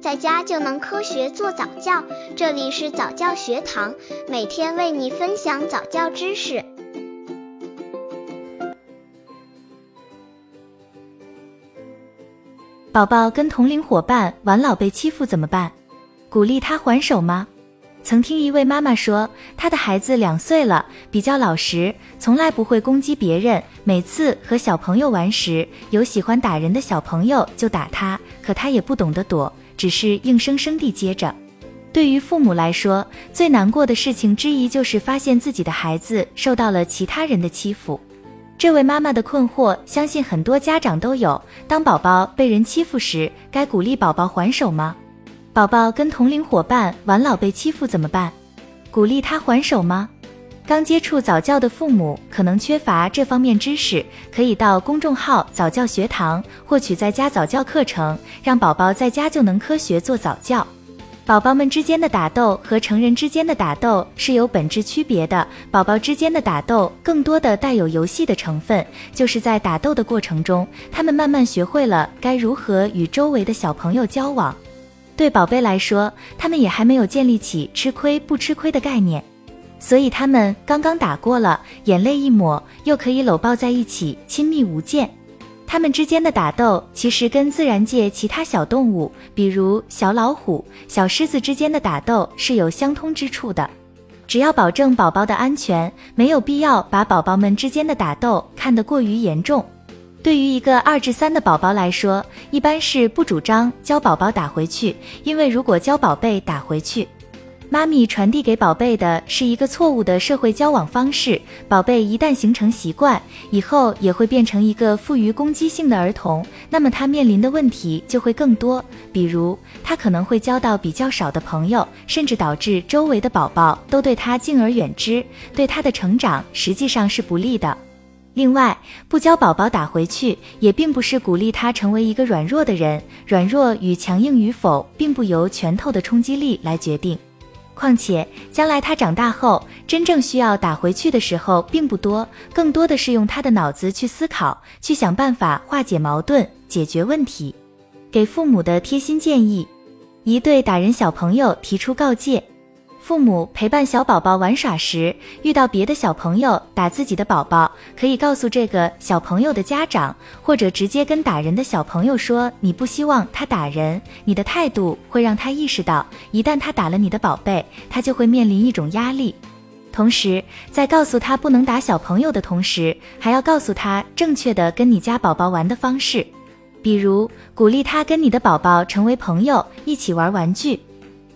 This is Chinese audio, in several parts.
在家就能科学做早教。这里是早教学堂，每天为你分享早教知识。宝宝跟同龄伙伴玩老被欺负怎么办？鼓励他还手吗？曾听一位妈妈说，她的孩子两岁了，比较老实，从来不会攻击别人。每次和小朋友玩时，有喜欢打人的小朋友就打他，可他也不懂得躲，只是硬生生地接着。对于父母来说，最难过的事情之一就是发现自己的孩子受到了其他人的欺负。这位妈妈的困惑，相信很多家长都有：当宝宝被人欺负时，该鼓励宝宝还手吗？宝宝跟同龄伙伴玩老被欺负怎么办？鼓励他还手吗？刚接触早教的父母可能缺乏这方面知识，可以到公众号早教学堂获取在家早教课程，让宝宝在家就能科学做早教。宝宝们之间的打斗和成人之间的打斗是有本质区别的，宝宝之间的打斗更多的带有游戏的成分，就是在打斗的过程中，他们慢慢学会了该如何与周围的小朋友交往。对宝贝来说，他们也还没有建立起吃亏不吃亏的概念，所以他们刚刚打过了，眼泪一抹，又可以搂抱在一起，亲密无间。他们之间的打斗其实跟自然界其他小动物，比如小老虎、小狮子之间的打斗是有相通之处的。只要保证宝宝的安全，没有必要把宝宝们之间的打斗看得过于严重。对于一个二至三的宝宝来说，一般是不主张教宝宝打回去，因为如果教宝贝打回去，妈咪传递给宝贝的是一个错误的社会交往方式。宝贝一旦形成习惯，以后也会变成一个富于攻击性的儿童，那么他面临的问题就会更多，比如他可能会交到比较少的朋友，甚至导致周围的宝宝都对他敬而远之，对他的成长实际上是不利的。另外，不教宝宝打回去，也并不是鼓励他成为一个软弱的人。软弱与强硬与否，并不由拳头的冲击力来决定。况且，将来他长大后，真正需要打回去的时候并不多，更多的是用他的脑子去思考，去想办法化解矛盾、解决问题。给父母的贴心建议：一对打人小朋友提出告诫。父母陪伴小宝宝玩耍时，遇到别的小朋友打自己的宝宝，可以告诉这个小朋友的家长，或者直接跟打人的小朋友说，你不希望他打人，你的态度会让他意识到，一旦他打了你的宝贝，他就会面临一种压力。同时，在告诉他不能打小朋友的同时，还要告诉他正确的跟你家宝宝玩的方式，比如鼓励他跟你的宝宝成为朋友，一起玩玩具。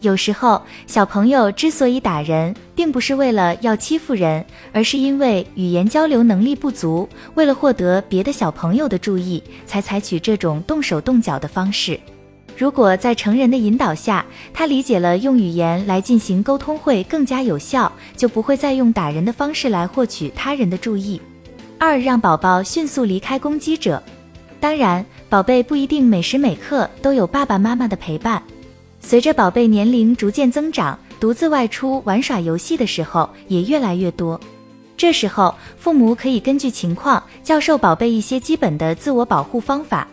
有时候，小朋友之所以打人，并不是为了要欺负人，而是因为语言交流能力不足，为了获得别的小朋友的注意，才采取这种动手动脚的方式。如果在成人的引导下，他理解了用语言来进行沟通会更加有效，就不会再用打人的方式来获取他人的注意。二，让宝宝迅速离开攻击者。当然，宝贝不一定每时每刻都有爸爸妈妈的陪伴。随着宝贝年龄逐渐增长，独自外出玩耍游戏的时候也越来越多。这时候，父母可以根据情况教授宝贝一些基本的自我保护方法。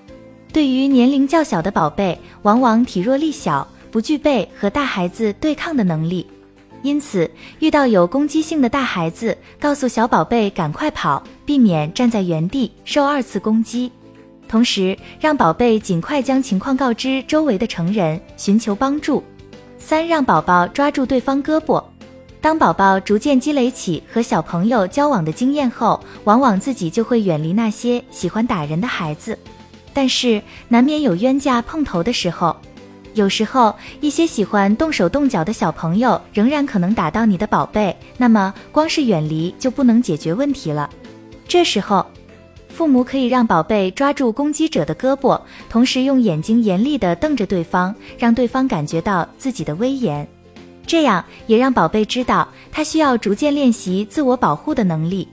对于年龄较小的宝贝，往往体弱力小，不具备和大孩子对抗的能力，因此遇到有攻击性的大孩子，告诉小宝贝赶快跑，避免站在原地受二次攻击。同时，让宝贝尽快将情况告知周围的成人，寻求帮助。三，让宝宝抓住对方胳膊。当宝宝逐渐积累起和小朋友交往的经验后，往往自己就会远离那些喜欢打人的孩子。但是，难免有冤家碰头的时候。有时候，一些喜欢动手动脚的小朋友仍然可能打到你的宝贝，那么光是远离就不能解决问题了。这时候，父母可以让宝贝抓住攻击者的胳膊，同时用眼睛严厉地瞪着对方，让对方感觉到自己的威严。这样也让宝贝知道，他需要逐渐练习自我保护的能力。